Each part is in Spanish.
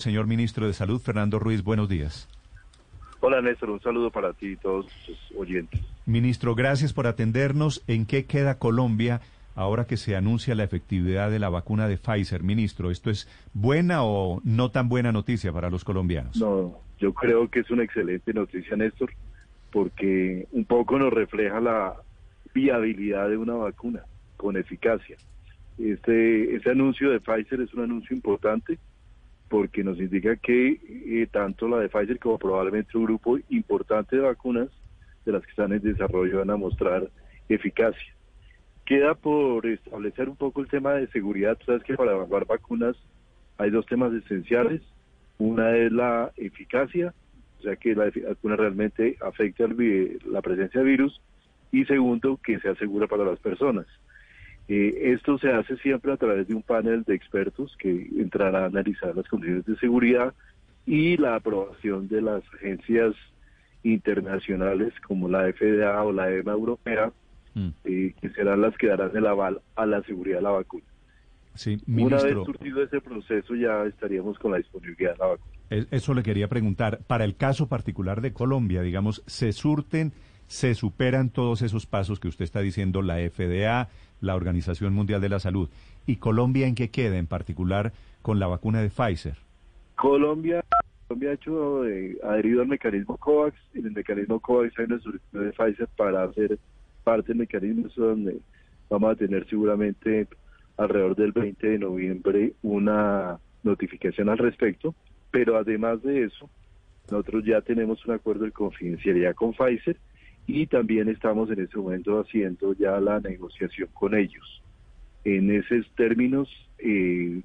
Señor Ministro de Salud, Fernando Ruiz, buenos días. Hola Néstor, un saludo para ti y todos tus oyentes. Ministro, gracias por atendernos. ¿En qué queda Colombia ahora que se anuncia la efectividad de la vacuna de Pfizer? Ministro, ¿esto es buena o no tan buena noticia para los colombianos? No, yo creo que es una excelente noticia Néstor, porque un poco nos refleja la viabilidad de una vacuna con eficacia. Este, este anuncio de Pfizer es un anuncio importante porque nos indica que eh, tanto la de Pfizer como probablemente un grupo importante de vacunas de las que están en desarrollo van a mostrar eficacia. Queda por establecer un poco el tema de seguridad. Sabes que para evaluar vacunas hay dos temas esenciales. Una es la eficacia, o sea que la vacuna realmente afecta la presencia de virus. Y segundo, que sea segura para las personas. Eh, esto se hace siempre a través de un panel de expertos que entrará a analizar las condiciones de seguridad y la aprobación de las agencias internacionales como la FDA o la EMA europea, Mm. eh, que serán las que darán el aval a la seguridad de la vacuna. Sí, Una vez ministro, surtido ese proceso ya estaríamos con la disponibilidad de la vacuna. eso le quería preguntar. Para el caso particular de Colombia, digamos, ¿se surten, se superan todos esos pasos que usted está diciendo, la FDA, la Organización Mundial de la Salud? ¿Y Colombia en qué queda en particular con la vacuna de Pfizer? Colombia, Colombia ha hecho eh, adherido al mecanismo COVAX. En el mecanismo COVAX hay una solicitud de Pfizer para hacer parte del mecanismo, donde vamos a tener seguramente alrededor del 20 de noviembre una notificación al respecto. Pero además de eso, nosotros ya tenemos un acuerdo de confidencialidad con Pfizer y también estamos en este momento haciendo ya la negociación con ellos. En esos términos, eh,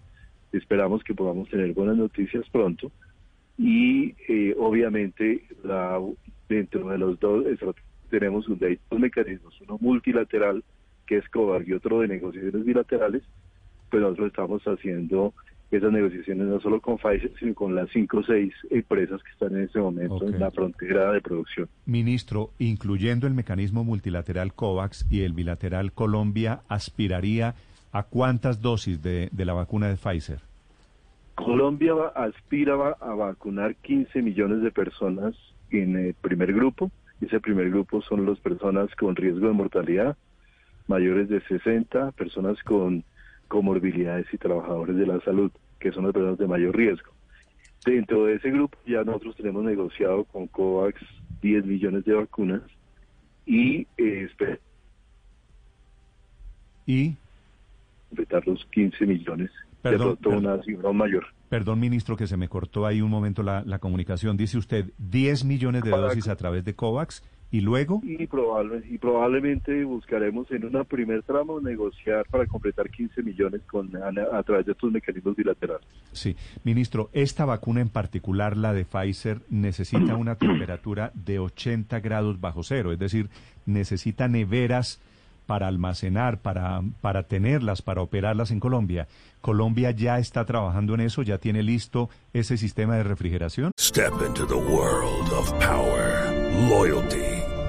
esperamos que podamos tener buenas noticias pronto y eh, obviamente la, dentro de los dos tenemos un, dos mecanismos, uno multilateral que es COVAX y otro de negociaciones bilaterales, pero nosotros estamos haciendo esas negociaciones no solo con Pfizer, sino con las cinco o seis empresas que están en este momento en la frontera de producción. Ministro, incluyendo el mecanismo multilateral COVAX y el bilateral Colombia, aspiraría a cuántas dosis de, de la vacuna de Pfizer? Colombia va- aspira va- a vacunar 15 millones de personas en el primer grupo. Ese primer grupo son las personas con riesgo de mortalidad, mayores de 60, personas con comorbilidades y trabajadores de la salud, que son las personas de mayor riesgo. Dentro de ese grupo ya nosotros tenemos negociado con COVAX 10 millones de vacunas y eh, esperamos Y, completar los 15 millones, Perdón, de perdón. una cifra mayor. perdón, ministro, que se me cortó ahí un momento la, la comunicación. Dice usted 10 millones de dosis a través de COVAX y luego... Y, probable, y probablemente buscaremos en una primer tramo negociar para completar 15 millones con a, a través de estos mecanismos bilaterales. Sí, ministro, esta vacuna en particular, la de Pfizer, necesita una temperatura de 80 grados bajo cero, es decir, necesita neveras para almacenar, para, para tenerlas, para operarlas en Colombia. Colombia ya está trabajando en eso, ya tiene listo ese sistema de refrigeración. Step into the world of power, loyalty,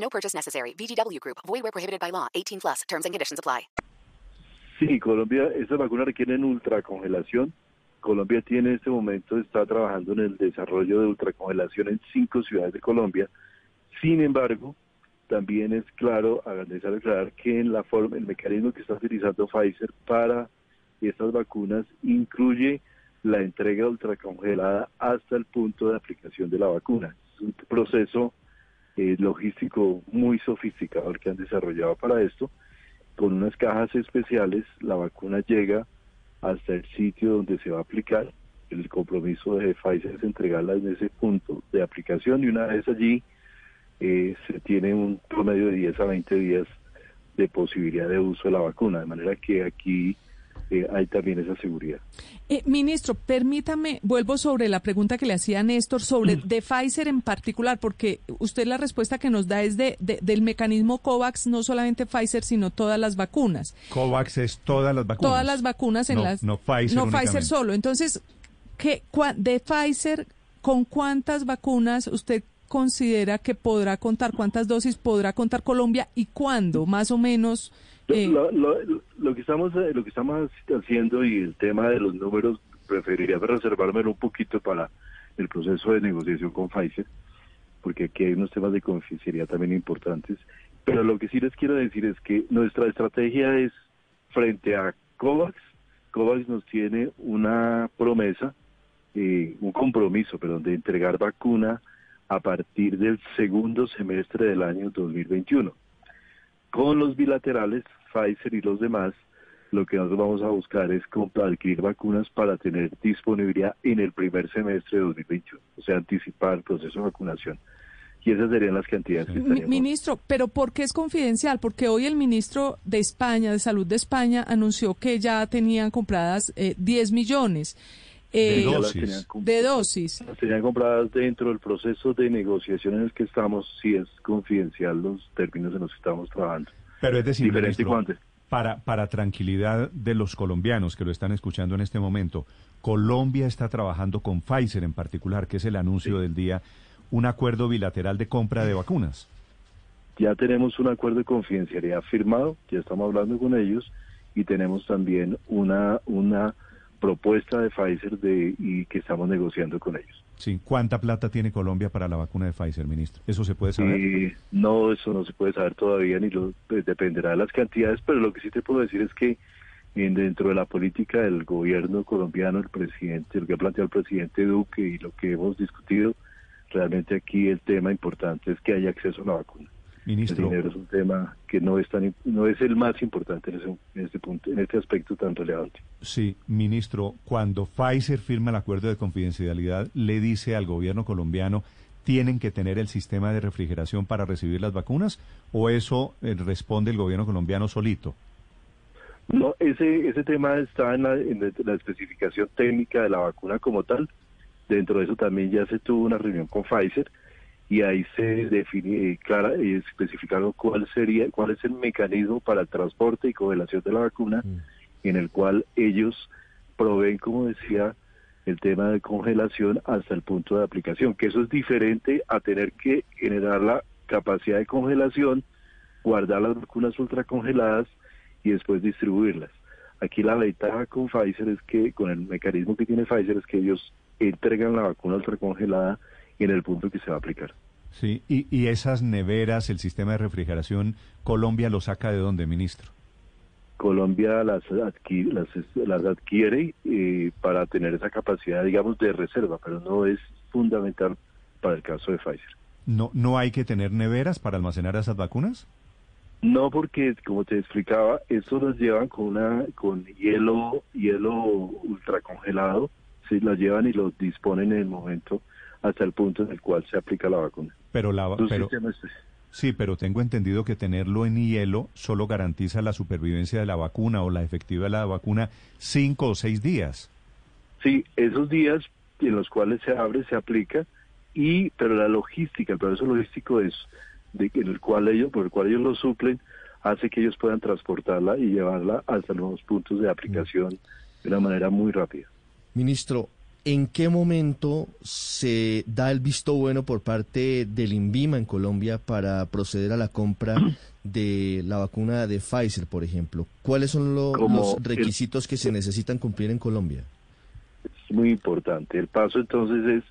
No purchase necessary. VGW Group. Void where prohibited by law. 18 plus. Terms and conditions apply. Sí, Colombia, estas vacunas requieren ultracongelación. Colombia tiene en este momento, está trabajando en el desarrollo de ultracongelación en cinco ciudades de Colombia. Sin embargo, también es claro, necesario aclarar que en la forma, el mecanismo que está utilizando Pfizer para estas vacunas incluye la entrega ultracongelada hasta el punto de aplicación de la vacuna. Es un proceso eh, logístico muy sofisticado el que han desarrollado para esto. Con unas cajas especiales, la vacuna llega hasta el sitio donde se va a aplicar. El compromiso de Pfizer es entregarla en ese punto de aplicación y una vez allí eh, se tiene un promedio de 10 a 20 días de posibilidad de uso de la vacuna, de manera que aquí eh, hay también esa seguridad. Eh, ministro, permítame, vuelvo sobre la pregunta que le hacía Néstor sobre de Pfizer en particular, porque usted la respuesta que nos da es de, de- del mecanismo COVAX, no solamente Pfizer, sino todas las vacunas. COVAX es todas las vacunas. Todas las vacunas en No- las... no Pfizer No únicamente. Pfizer solo. Entonces, ¿qué, cua- de Pfizer, ¿con cuántas vacunas usted considera que podrá contar? ¿Cuántas dosis podrá contar Colombia y cuándo, más o menos? Eh, Lo, lo- lo- lo que estamos eh, lo que estamos haciendo y el tema de los números preferiría reservármelo un poquito para el proceso de negociación con Pfizer porque aquí hay unos temas de confidencialidad también importantes. Pero lo que sí les quiero decir es que nuestra estrategia es frente a COVAX. COVAX nos tiene una promesa eh, un compromiso perdón de entregar vacuna a partir del segundo semestre del año 2021 con los bilaterales, Pfizer y los demás, lo que nosotros vamos a buscar es adquirir vacunas para tener disponibilidad en el primer semestre de 2021, o sea, anticipar el proceso de vacunación. Y esas serían las cantidades que Mi- estaríamos. Ministro, pero ¿por qué es confidencial? Porque hoy el ministro de España, de Salud de España, anunció que ya tenían compradas eh, 10 millones eh, de dosis. las tenían compradas dentro del proceso de negociación en el que estamos, si es confidencial los términos en los que estamos trabajando. Pero es decir, Diferente ministro, para, para tranquilidad de los colombianos que lo están escuchando en este momento, Colombia está trabajando con Pfizer en particular, que es el anuncio del día, un acuerdo bilateral de compra de vacunas. Ya tenemos un acuerdo de confidencialidad firmado, ya estamos hablando con ellos y tenemos también una una propuesta de Pfizer de y que estamos negociando con ellos. Sí, ¿cuánta plata tiene Colombia para la vacuna de Pfizer, ministro? ¿Eso se puede saber? Eh, no, eso no se puede saber todavía ni lo pues, dependerá de las cantidades, pero lo que sí te puedo decir es que en- dentro de la política del gobierno colombiano, el presidente, lo que ha planteado el presidente Duque y lo que hemos discutido, realmente aquí el tema importante es que haya acceso a la vacuna. Ministro. El dinero es un tema que no es tan no es el más importante en, ese, en este punto, en este aspecto tan relevante. Sí, ministro, cuando Pfizer firma el acuerdo de confidencialidad, le dice al gobierno colombiano, ¿tienen que tener el sistema de refrigeración para recibir las vacunas? ¿O eso eh, responde el gobierno colombiano solito? No, ese ese tema está en la, en la- la especificación técnica de la vacuna como tal. Dentro de eso también ya se tuvo una reunión con Pfizer y ahí se define eh, clara y especificaron cuál sería cuál es el mecanismo para el transporte y congelación de la vacuna en el cual ellos proveen, como decía, el tema de congelación hasta el punto de aplicación, que eso es diferente a tener que generar la capacidad de congelación, guardar las vacunas ultracongeladas y después distribuirlas. Aquí la ventaja con Pfizer es que, con el mecanismo que tiene Pfizer, es que ellos entregan la vacuna ultracongelada en el punto que se va a aplicar. Sí, y, y esas neveras, el sistema de refrigeración, ¿Colombia lo saca de dónde, ministro? Colombia las adquiere, las, las adquiere eh, para tener esa capacidad, digamos, de reserva, pero no es fundamental para el caso de Pfizer. ¿No, ¿No hay que tener neveras para almacenar esas vacunas? No, porque como te explicaba, eso las llevan con una con hielo hielo ultracongelado, sí, las llevan y los disponen en el momento hasta el punto en el cual se aplica la vacuna. Pero la, pero, sí, pero tengo entendido que tenerlo en hielo solo garantiza la supervivencia de la vacuna o la efectividad de la vacuna cinco o seis días. Sí, esos días en los cuales se abre, se aplica, y pero la logística, el proceso logístico es de que en el cual ellos, por el cual ellos lo suplen, hace que ellos puedan transportarla y llevarla hasta los puntos de aplicación de una manera muy rápida. Ministro, ¿en qué momento se da el visto bueno por parte del INVIMA en Colombia para proceder a la compra de la vacuna de Pfizer, por ejemplo? ¿Cuáles son lo- los el- requisitos que se necesitan cumplir en Colombia? es muy importante. El paso entonces es,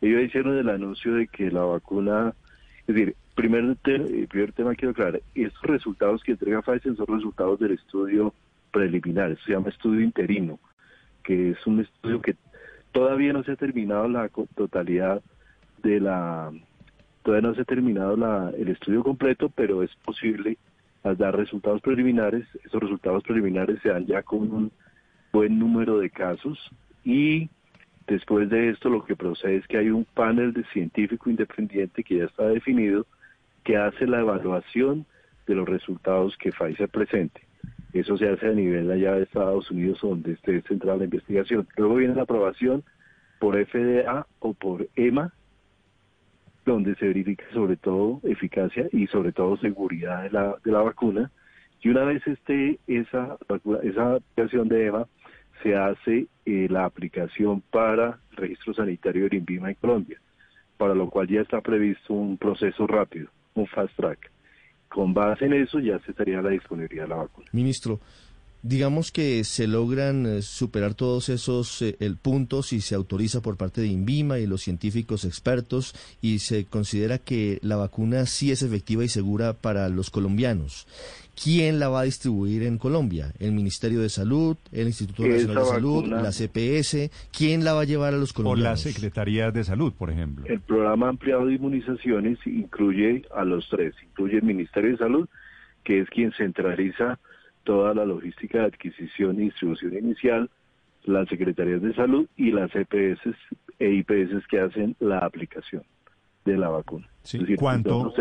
ellos hicieron el anuncio de que la vacuna, es decir, primer, el primer tema quiero aclarar, estos resultados que entrega Pfizer son resultados del estudio preliminar, se llama estudio interino, que es un estudio que todavía no se ha terminado la totalidad de la Todavía no se ha terminado la, el estudio completo, pero es posible dar resultados preliminares. Esos resultados preliminares se dan ya con un buen número de casos y después de esto lo que procede es que hay un panel de científico independiente que ya está definido que hace la evaluación de los resultados que Pfizer presente. Eso se hace a nivel allá de Estados Unidos donde esté centrada la investigación. Luego viene la aprobación por FDA o por EMA, donde se verifica sobre todo eficacia y sobre todo seguridad de la, de la vacuna. Y una vez esté esa, esa aplicación de EMA, se hace eh, la aplicación para registro sanitario de INVIMA en Colombia, para lo cual ya está previsto un proceso rápido, un fast track. Con base en eso ya se estaría la disponibilidad de la vacuna. Digamos que se logran eh, superar todos esos eh, el puntos y se autoriza por parte de INVIMA y los científicos expertos y se considera que la vacuna sí es efectiva y segura para los colombianos. ¿Quién la va a distribuir en Colombia? ¿El Ministerio de Salud? ¿El Instituto Nacional de Salud? ¿La CPS? ¿Quién la va a llevar a los colombianos? O la Secretaría de Salud, por ejemplo. El programa ampliado de inmunizaciones incluye a los tres. Incluye el Ministerio de Salud, que es quien centraliza toda la logística de adquisición y distribución inicial, las Secretarías de Salud y las EPS e IPS que hacen la aplicación de la vacuna. ¿Cuánto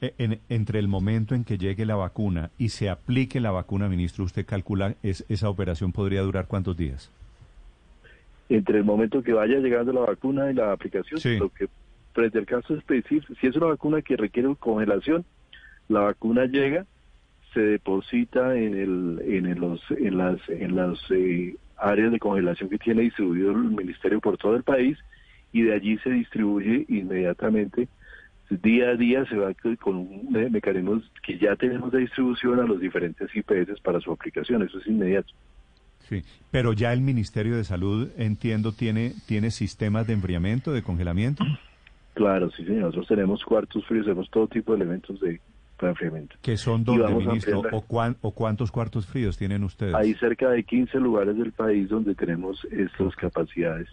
e, entre el momento en que llegue la vacuna y se aplique la vacuna, ministro, usted calcula es, esa operación podría durar cuántos días? Entre el momento que vaya llegando la vacuna y la aplicación, lo que frente al caso específico, si es una vacuna que requiere congelación, la vacuna llega, se deposita en el en los en las en las eh, áreas de congelación que tiene distribuido el ministerio por todo el país y de allí se distribuye inmediatamente. Día a día se va con un mecanismo que ya tenemos de distribución a los diferentes IPS para su aplicación, eso es inmediato. Sí, pero ya el Ministerio de Salud, entiendo, tiene, tiene sistemas de enfriamiento, de congelamiento. Claro, sí, señor. Nosotros tenemos cuartos fríos, tenemos todo tipo de elementos de enfriamiento. ¿Qué son donde, ministro? ¿O, ¿O cuántos cuartos fríos tienen ustedes? Hay cerca de 15 lugares del país donde tenemos estas capacidades.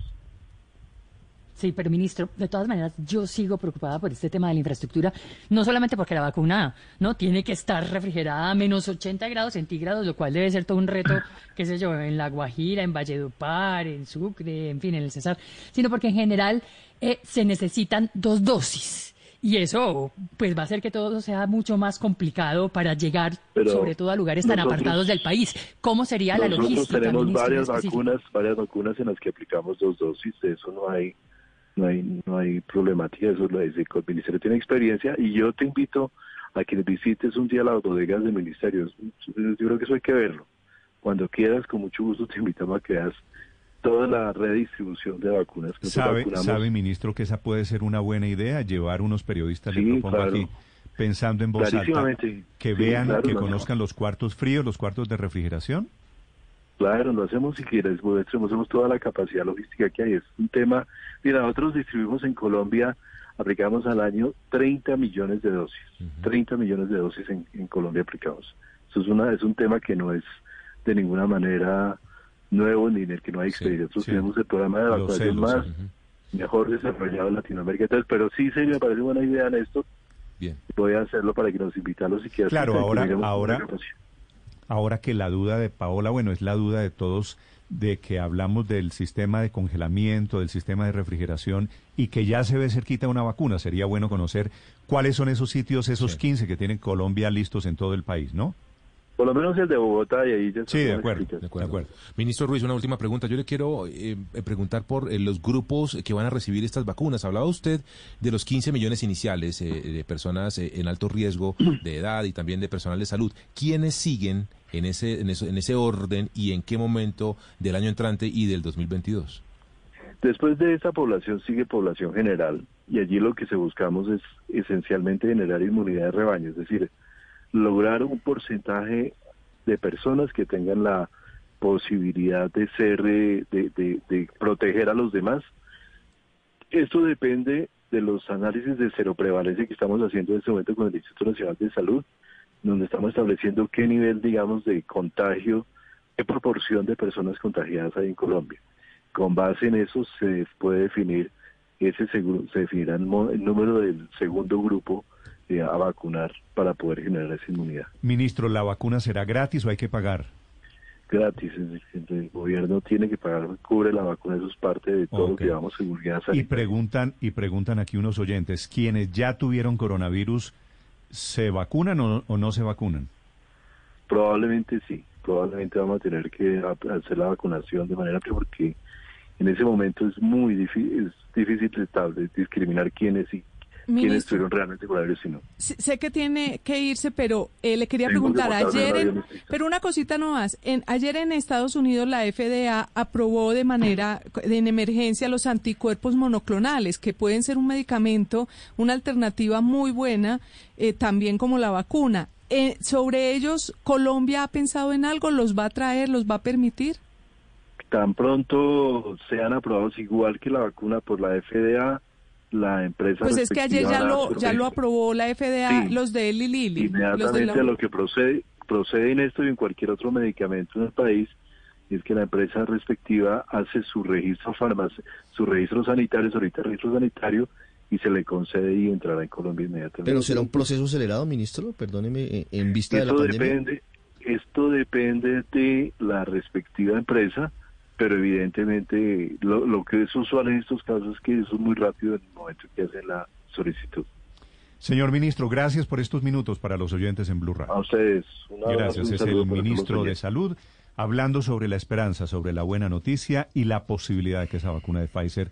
Sí, pero ministro, de todas maneras, yo sigo preocupada por este tema de la infraestructura, no solamente porque la vacuna no tiene que estar refrigerada a menos 80 grados centígrados, lo cual debe ser todo un reto, qué sé yo, en La Guajira, en Valledupar, en Sucre, en fin, en el Cesar, sino porque en general eh, se necesitan dos dosis. Y eso pues va a hacer que todo sea mucho más complicado para llegar sobre todo a lugares tan apartados del país. ¿Cómo sería la logística? Nosotros tenemos varias vacunas, varias vacunas en las que aplicamos dos dosis, de eso no hay no hay, no hay problemática, eso lo dice el ministerio tiene experiencia y yo te invito a que visites un día las bodegas del ministerio, yo creo que eso hay que verlo. Cuando quieras, con mucho gusto te invitamos a que veas toda la redistribución de vacunas. Que ¿Sabe, ¿Sabe, ministro, que esa puede ser una buena idea? Llevar unos periodistas, le propongo aquí, pensando en voz alta, que vean, que conozcan los cuartos fríos, los cuartos de refrigeración. Claro, lo hacemos si quieres, hacemos toda la capacidad logística que hay. Es un tema, mira, nosotros distribuimos en Colombia, aplicamos al año 30 millones de dosis, 30 millones de dosis en, Colombia aplicamos. Eso es, una, es un tema que no es de ninguna manera nuevo ni en el que no hay experiencia. Nosotros tenemos el programa de vacunación más mejor desarrollado en Latinoamérica. Entonces, pero sí, sí, me parece buena idea, Néstor. Bien. Voy a hacerlo para que nos invitarlos si quieres. Claro, ahora, ahora, ahora que la duda de Paola, bueno, es la duda de todos de que hablamos del sistema de congelamiento, del sistema de refrigeración y que ya se ve cerquita una vacuna. Sería bueno conocer cuáles son esos sitios, esos 15 que tiene Colombia listos en todo el país, ¿no? Por lo menos el de Bogotá y ahí ya Sí, de acuerdo, de acuerdo, Ministro Ruiz, una última pregunta. Yo le quiero eh, eh, preguntar por eh, los grupos que van a recibir estas vacunas. Hablaba usted de los 15 millones iniciales de personas en alto riesgo de edad y también de personal de salud. ¿Quiénes siguen en ese, en, en ese orden y en qué momento del año entrante y del 2022? Después de esa población sigue población general y allí lo que se buscamos es esencialmente generar inmunidad de rebaño, es decir, lograr un porcentaje de personas que tengan la posibilidad de ser, de, de, proteger a los demás. Esto depende de los análisis de seroprevalencia que estamos haciendo en este momento con el Instituto Nacional de Salud, donde estamos estableciendo qué nivel, digamos, de contagio, qué proporción de personas contagiadas hay en Colombia. Con base en eso se puede definir ese seguro, se definirá el número del segundo grupo a vacunar para poder generar esa inmunidad. Ministro, ¿la vacuna será gratis o hay que pagar? Gratis, el gobierno tiene que pagar, cubre la vacuna, eso es parte de todo lo que llamamos seguridad Y sanitaria. preguntan, y preguntan aquí unos oyentes, ¿quienes ya tuvieron coronavirus se vacunan o, o no se vacunan? Probablemente sí, probablemente vamos a tener que hacer la vacunación de manera que porque en ese momento es muy difícil, es difícil discriminar quiénes y quiénes estuvieron realmente y no. Sé que tiene que irse, pero eh, le quería Tengo preguntar ayer, en- pero una cosita no más. En, ayer en Estados Unidos la FDA aprobó de manera en emergencia los anticuerpos monoclonales, que pueden ser un medicamento, una alternativa muy buena, eh, también como la vacuna. Eh, sobre ellos, ¿Colombia ha pensado en algo? ¿Los va a traer? ¿Los va a permitir? Tan pronto sean aprobados igual que la vacuna por la FDA, la empresa Pues es que ayer ya lo, ya lo aprobó la FDA, Sí. los de Eli Lilly. los de Inmediatamente la- lo que procede, procede en esto y en cualquier otro medicamento en el país es que la empresa respectiva hace su registro farmac su registro sanitario, su ahorita registro sanitario y se le concede y entrará en Colombia inmediatamente. Pero será un proceso acelerado, ministro, perdóneme, eh, en vista de la Esto pandemia. depende, esto depende de la respectiva empresa, pero evidentemente lo, lo que es usual en estos casos es que eso es muy rápido en el momento que hacen la solicitud. Señor ministro, gracias por estos minutos para los oyentes en Blue Radio. A ustedes, un abrazo, Gracias, un es el ministro de. Salud hablando sobre la esperanza, sobre la buena noticia y la posibilidad de que esa vacuna de Pfizer